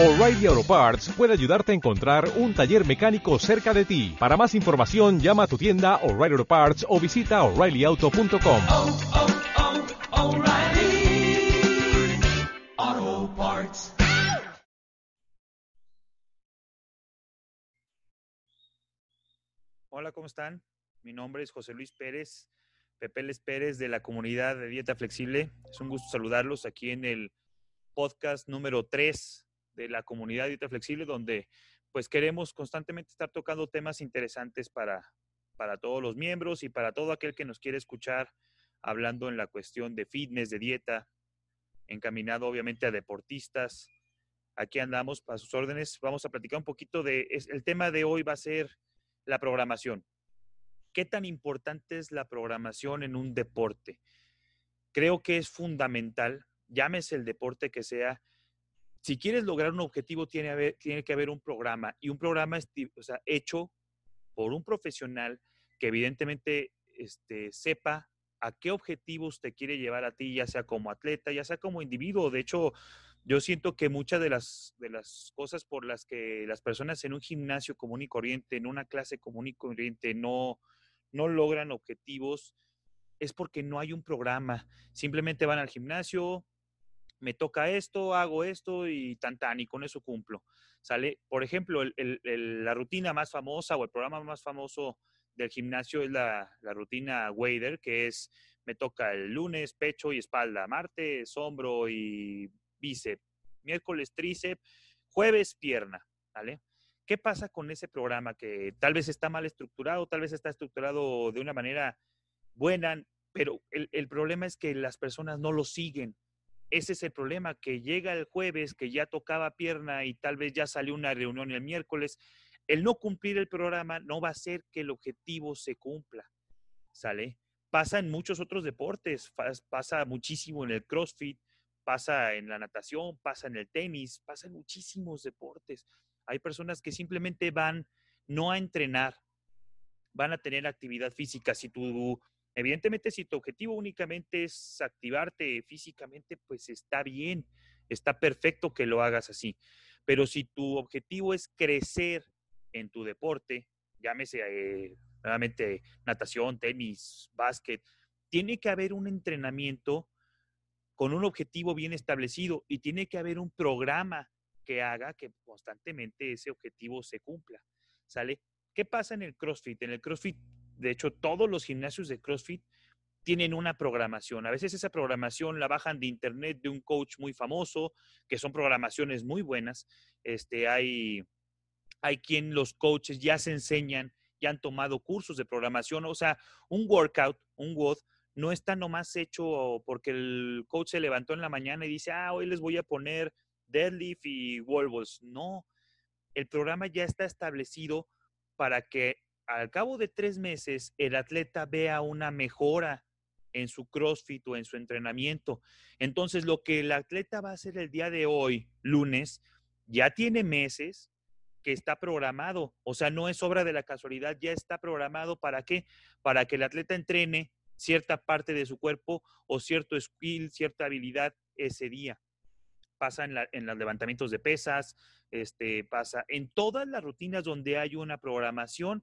O'Reilly Auto Parts puede ayudarte a encontrar un taller mecánico cerca de ti. Para más información, llama a tu tienda O'Reilly Auto Parts o visita oreillyauto.com. oh, oh, Parts. Hola, ¿cómo están? Mi nombre es José Luis Pérez, Pepeles Pérez de la comunidad de Dieta Flexible. Es un gusto saludarlos aquí en el podcast número 3 de la comunidad Dieta Flexible, donde pues queremos constantemente estar tocando temas interesantes para, para todos los miembros y para todo aquel que nos quiere escuchar hablando en la cuestión de fitness, de dieta, encaminado obviamente a deportistas. Aquí andamos para sus órdenes. Vamos a platicar un poquito de, es- el tema de hoy va a ser la programación. ¿Qué tan importante es la programación en un deporte? Creo que es fundamental, llámese el deporte que sea. Si quieres lograr un objetivo, tiene, tiene que haber un programa y un programa o sea, hecho por un profesional que evidentemente este, sepa a qué objetivos te quiere llevar a ti, ya sea como atleta, ya sea como individuo. De hecho, yo siento que muchas de las, de las cosas por las que las personas en un gimnasio común y corriente, en una clase común y corriente, no, no logran objetivos, es porque no hay un programa. Simplemente van al gimnasio, me toca esto, hago esto y tan tan, y con eso cumplo. ¿Sale? Por ejemplo, la rutina más famosa o el programa más famoso del gimnasio es la, la rutina Wader, que es me toca el lunes pecho y espalda, martes hombro y bíceps, miércoles tríceps, jueves pierna, ¿vale? ¿Qué pasa con ese programa que tal vez está mal estructurado, tal vez está estructurado de una manera buena, pero el, el problema es que las personas no lo siguen. Ese es el problema, que llega el jueves, que ya tocaba pierna y tal vez ya salió una reunión el miércoles. El no cumplir el programa no va a hacer que el objetivo se cumpla, ¿sale? Pasa en muchos otros deportes, pasa muchísimo en el CrossFit, pasa en la natación, pasa en el tenis, pasa en muchísimos deportes. Hay personas que simplemente van no a entrenar, van a tener actividad física. Si tú, evidentemente, si tu objetivo únicamente es activarte físicamente, pues está bien, está perfecto que lo hagas así. Pero si tu objetivo es crecer en tu deporte, llámese eh, nuevamente natación, tenis, básquet, tiene que haber un entrenamiento con un objetivo bien establecido y tiene que haber un programa que haga que constantemente ese objetivo se cumpla. ¿Sale? ¿Qué pasa en el CrossFit? En el CrossFit, de hecho, todos los gimnasios de CrossFit tienen una programación. A veces esa programación la bajan de internet de un coach muy famoso, que son programaciones muy buenas. Este, hay, hay quien los coaches ya se enseñan, ya han tomado cursos de programación. O sea, un workout, un WOD, no está nomás hecho porque el coach se levantó en la mañana y dice, ah, hoy les voy a poner deadlift y wall. No, el programa ya está establecido para que al cabo de tres meses el atleta vea una mejora en su CrossFit o en su entrenamiento. Entonces, lo que el atleta va a hacer el día de hoy, lunes, ya tiene meses que está programado. O sea, no es obra de la casualidad, ya está programado para qué? Para que el atleta entrene cierta parte de su cuerpo o cierto skill, cierta habilidad ese día. Pasa en, la- en los levantamientos de pesas, este, pasa en todas las rutinas donde hay una programación.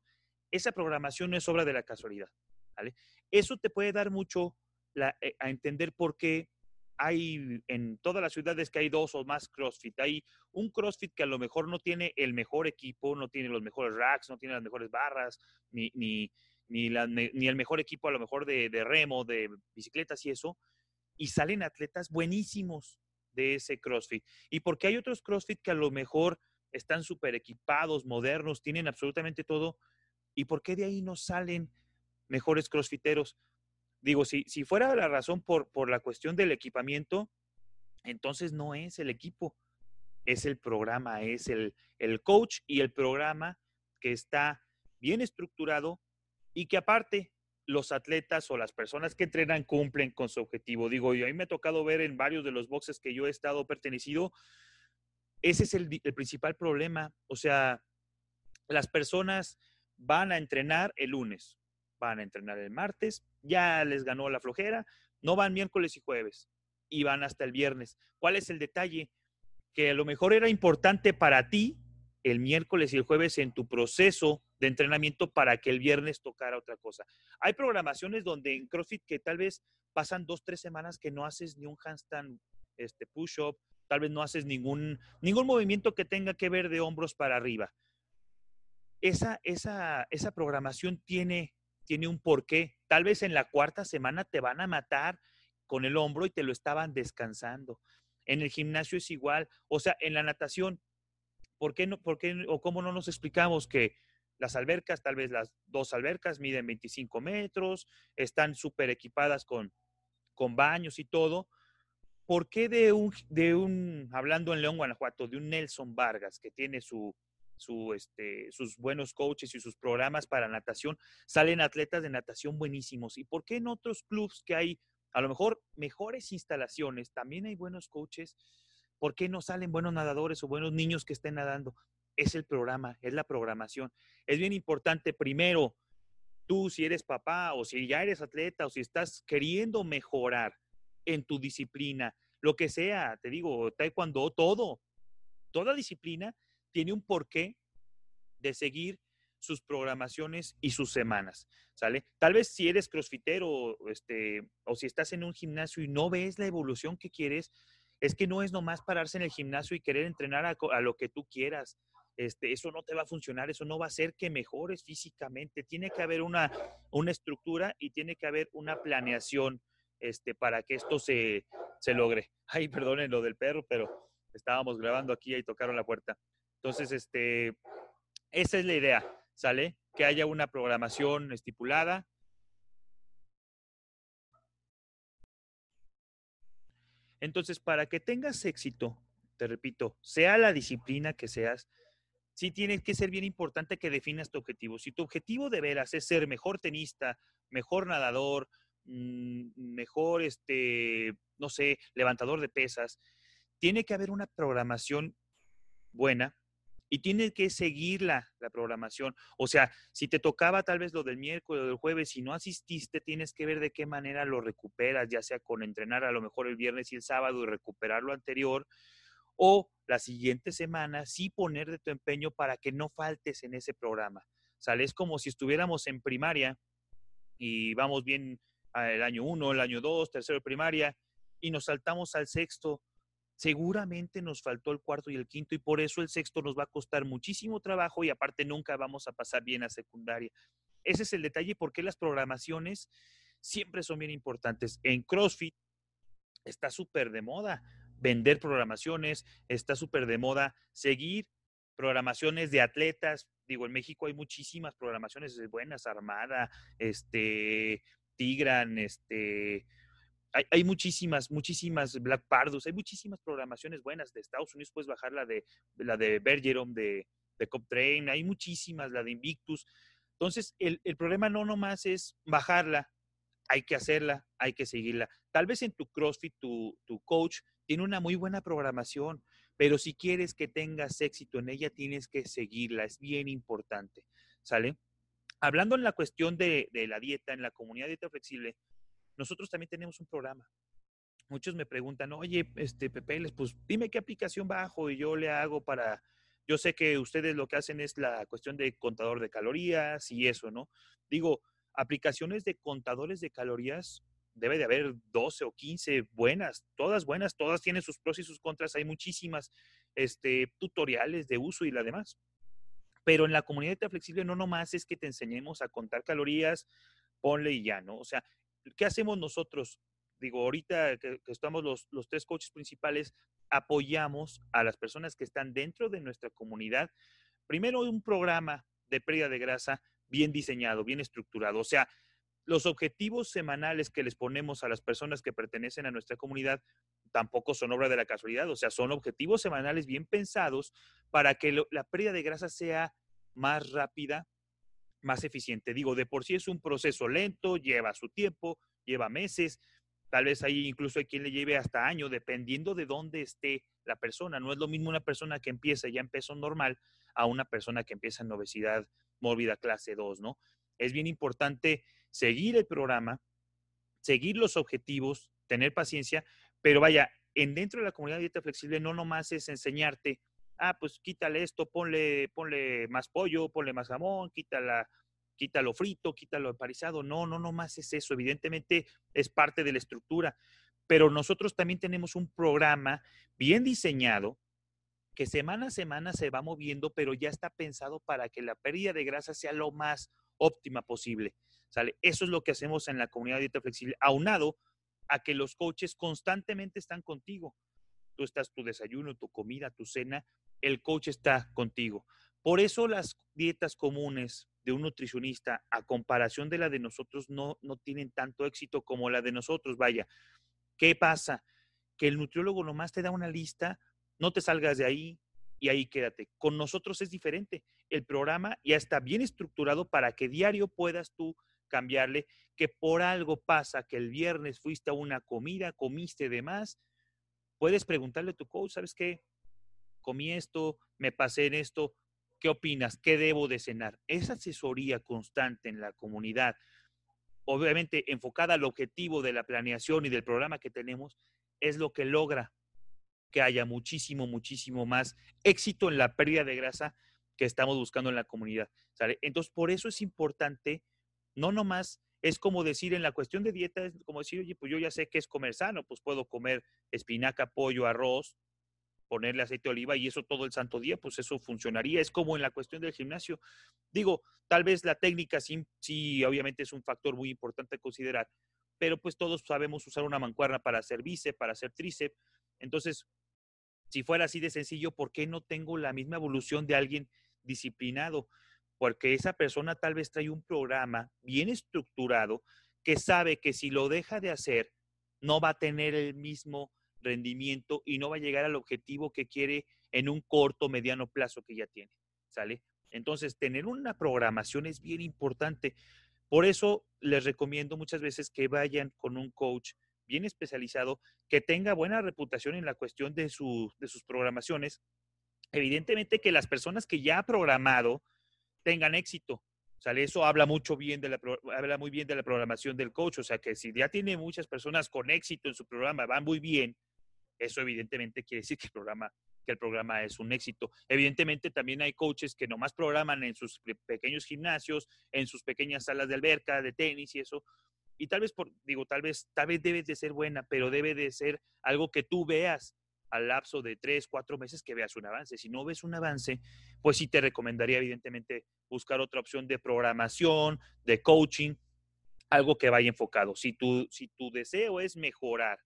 Esa programación no es obra de la casualidad. ¿vale? Eso te puede dar mucho eh, a entender por qué hay en todas las ciudades que hay dos o más CrossFit. Hay un CrossFit que a lo mejor no tiene el mejor equipo, no tiene los mejores racks, no tiene las mejores barras, ni, ni, ni el mejor equipo a lo mejor de, de remo, de bicicletas y eso, y salen atletas buenísimos de ese CrossFit. Y porque hay otros CrossFit que a lo mejor están súper equipados, modernos, tienen absolutamente todo, ¿y por qué de ahí no salen mejores CrossFiteros? Digo, si, si fuera la razón por, por la cuestión del equipamiento, entonces no es el equipo, es el programa, es el, el coach y el programa que está bien estructurado y que aparte los atletas o las personas que entrenan cumplen con su objetivo. Digo, y a me ha tocado ver en varios de los boxes que yo he estado pertenecido, ese es el principal problema. O sea, las personas van a entrenar el lunes, van a entrenar el martes, ya les ganó la flojera, no van miércoles y jueves y van hasta el viernes. ¿Cuál es el detalle? que a lo mejor era importante para ti el miércoles y el jueves en tu proceso de entrenamiento para que el viernes tocara otra cosa. Hay programaciones donde en CrossFit que tal vez pasan dos, tres semanas que no haces ni un handstand este, push-up, tal vez no haces ningún, ningún movimiento que tenga que ver de hombros para arriba. Esa, esa, esa programación tiene, tiene un porqué. Tal vez en la cuarta semana te van a matar con el hombro y te lo estaban descansando. En el gimnasio es igual. O sea, en la natación, ¿por qué no, por qué, o cómo no nos explicamos que las albercas, tal vez las dos albercas miden 25 metros, están súper equipadas con, con baños y todo? ¿Por qué de un, de un, hablando en León, Guanajuato, de un Nelson Vargas que tiene su, su, este, sus buenos coaches y sus programas para natación, salen atletas de natación buenísimos? ¿Y por qué en otros clubs que hay a lo mejor mejores instalaciones, también hay buenos coaches? ¿Por qué no salen buenos nadadores o buenos niños que estén nadando? Es el programa, es la programación. Es bien importante, primero, tú si eres papá o si ya eres atleta o si estás queriendo mejorar en tu disciplina, lo que sea, te digo, taekwondo, todo, toda disciplina tiene un porqué de seguir sus programaciones y sus semanas, ¿sale? Tal vez si eres crossfitero este, o si estás en un gimnasio y no ves la evolución que quieres, es que no es nomás pararse en el gimnasio y querer entrenar a, lo que tú quieras. Este, eso no te va a funcionar, eso no va a hacer que mejores físicamente. Tiene que haber una, una estructura y tiene que haber una planeación este, para que esto se, se logre. Ay, perdonen lo del perro, pero estábamos grabando aquí y tocaron la puerta. Entonces, este, esa es la idea, ¿sale? Que haya una programación estipulada. Entonces, para que tengas éxito, te repito, sea la disciplina que seas, sí tiene que ser bien importante que definas tu objetivo. Si tu objetivo de veras es ser mejor tenista, mejor nadador, mm, mejor, este, no sé, levantador de pesas, tiene que haber una programación buena y tiene que seguir la, la, programación. O sea, si te tocaba tal vez lo del miércoles o del jueves y no asististe, tienes que ver de qué manera lo recuperas, ya sea con entrenar a lo mejor el viernes y el sábado y recuperar lo anterior, o la siguiente semana sí poner de tu empeño para que no faltes en ese programa. ¿Sale? Es como si estuviéramos en primaria y vamos bien el año uno, el año dos, tercero de primaria y nos saltamos al sexto. Seguramente nos faltó el cuarto y el quinto y por eso el sexto nos va a costar muchísimo trabajo y aparte nunca vamos a pasar bien a secundaria. Ese es el detalle porque las programaciones siempre son bien importantes. En CrossFit está súper de moda vender programaciones, está súper de moda seguir programaciones de atletas. Digo, en México hay muchísimas programaciones buenas, Armada, este, Tigran, este, hay, muchísimas, muchísimas Black Pardus, hay muchísimas programaciones buenas de Estados Unidos, puedes bajar la de la de Bergeron, de, de Coptrain, hay muchísimas, la de Invictus. Entonces, el, el problema no nomás es bajarla, hay que hacerla, hay que seguirla. Tal vez en tu CrossFit, tu, tu coach tiene una muy buena programación, pero si quieres que tengas éxito en ella, tienes que seguirla, es bien importante, ¿sale? Hablando en la cuestión de, de la dieta, en la comunidad de dieta flexible, nosotros también tenemos un programa. Muchos me preguntan, oye, este, Pepe, pues dime qué aplicación bajo y yo le hago para, yo sé que ustedes lo que hacen es la cuestión de contador de calorías y eso, ¿no? Digo, aplicaciones de contadores de calorías debe de haber 12 o 15 buenas, todas buenas, todas tienen sus pros y sus contras, hay muchísimas este, tutoriales de uso y la demás. Pero en la comunidad de flexible no nomás es que te enseñemos a contar calorías, ponle y ya, ¿no? O sea, ¿qué hacemos nosotros? Digo, ahorita que, estamos los, tres coaches principales, apoyamos a las personas que están dentro de nuestra comunidad. Primero, un programa de pérdida de grasa bien diseñado, bien estructurado. O sea, los objetivos semanales que les ponemos a las personas que pertenecen a nuestra comunidad tampoco son obra de la casualidad, o sea, son objetivos semanales bien pensados para que la pérdida de grasa sea más rápida, más eficiente. Digo, de por sí es un proceso lento, lleva su tiempo, lleva meses, tal vez ahí incluso hay quien le lleve hasta años, dependiendo de dónde esté la persona. No es lo mismo una persona que empieza ya en peso normal a una persona que empieza en obesidad mórbida clase 2, ¿no? Es bien importante seguir el programa, seguir los objetivos, tener paciencia, pero vaya, en dentro de la comunidad de dieta flexible no nomás es enseñarte, ah, pues quítale esto, ponle, ponle más pollo, ponle más jamón, quítala, quítalo frito, quítalo emparizado. No, no nomás es eso. Evidentemente es parte de la estructura. Pero nosotros también tenemos un programa bien diseñado que semana a semana se va moviendo, pero ya está pensado para que la pérdida de grasa sea lo más óptima posible. ¿sale? Eso es lo que hacemos en la comunidad de dieta flexible, aunado a que los coaches constantemente están contigo. Tú estás tu desayuno, tu comida, tu cena, el coach está contigo. Por eso las dietas comunes de un nutricionista a comparación de la de nosotros no, no tienen tanto éxito como la de nosotros. Vaya, ¿qué pasa? Que el nutriólogo nomás te da una lista, no te salgas de ahí y ahí quédate. Con nosotros es diferente. El programa ya está bien estructurado para que diario puedas tú cambiarle, que por algo pasa que el viernes fuiste a una comida, comiste de más, puedes preguntarle a tu coach, ¿sabes qué? Comí esto, me pasé en esto, ¿qué opinas? ¿Qué debo de cenar? Esa asesoría constante en la comunidad, obviamente enfocada al objetivo de la planeación y del programa que tenemos, es lo que logra que haya muchísimo, muchísimo más éxito en la pérdida de grasa que estamos buscando en la comunidad. Entonces, por eso es importante no nomás es como decir en la cuestión de dieta, es como decir, oye, pues yo ya sé que es comer sano, pues puedo comer espinaca, pollo, arroz, ponerle aceite de oliva y eso todo el santo día, pues eso funcionaría. Es como en la cuestión del gimnasio. Digo, tal vez la técnica sí, sí obviamente es un factor muy importante a considerar, pero pues todos sabemos usar una mancuerna para hacer bíceps, para hacer tríceps. Entonces, si fuera así de sencillo, ¿por qué no tengo la misma evolución de alguien disciplinado? porque esa persona tal vez trae un programa bien estructurado que sabe que si lo deja de hacer, no va a tener el mismo rendimiento y no va a llegar al objetivo que quiere en un corto, mediano plazo que ya tiene. ¿Sale? Entonces, tener una programación es bien importante. Por eso les recomiendo muchas veces que vayan con un coach bien especializado, que tenga buena reputación en la cuestión de, de sus programaciones. Evidentemente que las personas que ya ha programado, tengan éxito. O sea, eso habla mucho bien habla muy bien de la programación del coach. O sea, que si ya tiene muchas personas con éxito en su programa, van muy bien, eso evidentemente quiere decir que el programa, que el programa es un éxito. Evidentemente también hay coaches que nomás programan en sus pequeños gimnasios, en sus pequeñas salas de alberca, de tenis y eso. Y tal vez, por, digo, tal vez, tal vez debe de ser buena, pero debe de ser algo que tú veas al lapso de tres, cuatro meses que veas un avance. Si no ves un avance, pues sí te recomendaría evidentemente buscar otra opción de programación, de coaching, algo que vaya enfocado. Si tu, si tu deseo es mejorar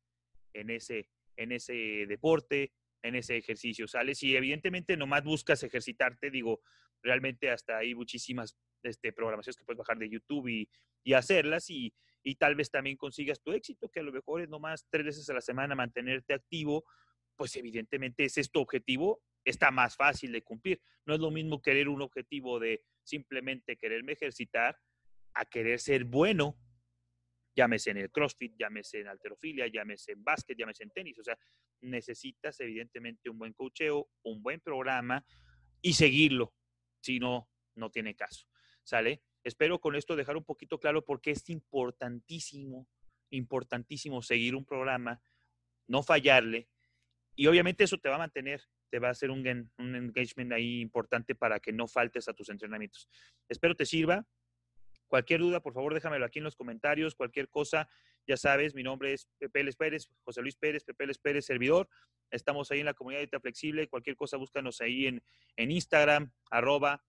en ese, en ese deporte, en ese ejercicio, ¿sales? Y evidentemente nomás buscas ejercitarte, digo, realmente hasta hay muchísimas este, programaciones que puedes bajar de YouTube y, y hacerlas y, y tal vez también consigas tu éxito, que a lo mejor es nomás tres veces a la semana mantenerte activo pues evidentemente ese es tu objetivo, está más fácil de cumplir. No es lo mismo querer un objetivo de simplemente quererme ejercitar a querer ser bueno, llámese en el CrossFit, llámese en alterofilia, llámese en básquet, llámese en tenis. O sea, necesitas evidentemente un buen cocheo, un buen programa y seguirlo. Si no, no tiene caso. ¿Sale? Espero con esto dejar un poquito claro por qué es importantísimo, importantísimo seguir un programa, no fallarle y obviamente eso te va a mantener, te va a hacer un, un engagement ahí importante para que no faltes a tus entrenamientos. Espero te sirva. Cualquier duda, por favor, déjamelo aquí en los comentarios. Cualquier cosa, ya sabes, mi nombre es Pepe Les Pérez, José Luis Pérez, Pepe Les Pérez, servidor. Estamos ahí en la comunidad Dieta Flexible. Cualquier cosa, búscanos ahí en, en Instagram, arroba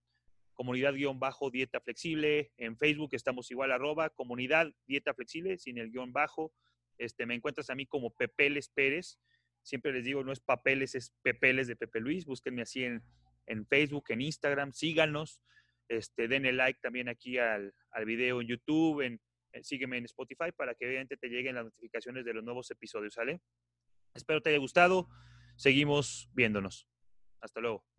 comunidad-dieta flexible. En Facebook estamos igual, arroba comunidad dieta flexible, sin el guion bajo. Este, me encuentras a mí como Pepe Les Pérez. Siempre les digo, no es papeles, es pepeles de Pepe Luis. Búsquenme así en, en Facebook, en Instagram, síganos. Este, denle like también aquí al, video en YouTube, en, sígueme en Spotify para que obviamente te lleguen las notificaciones de los nuevos episodios, ¿sale? Espero te haya gustado. Seguimos viéndonos. Hasta luego.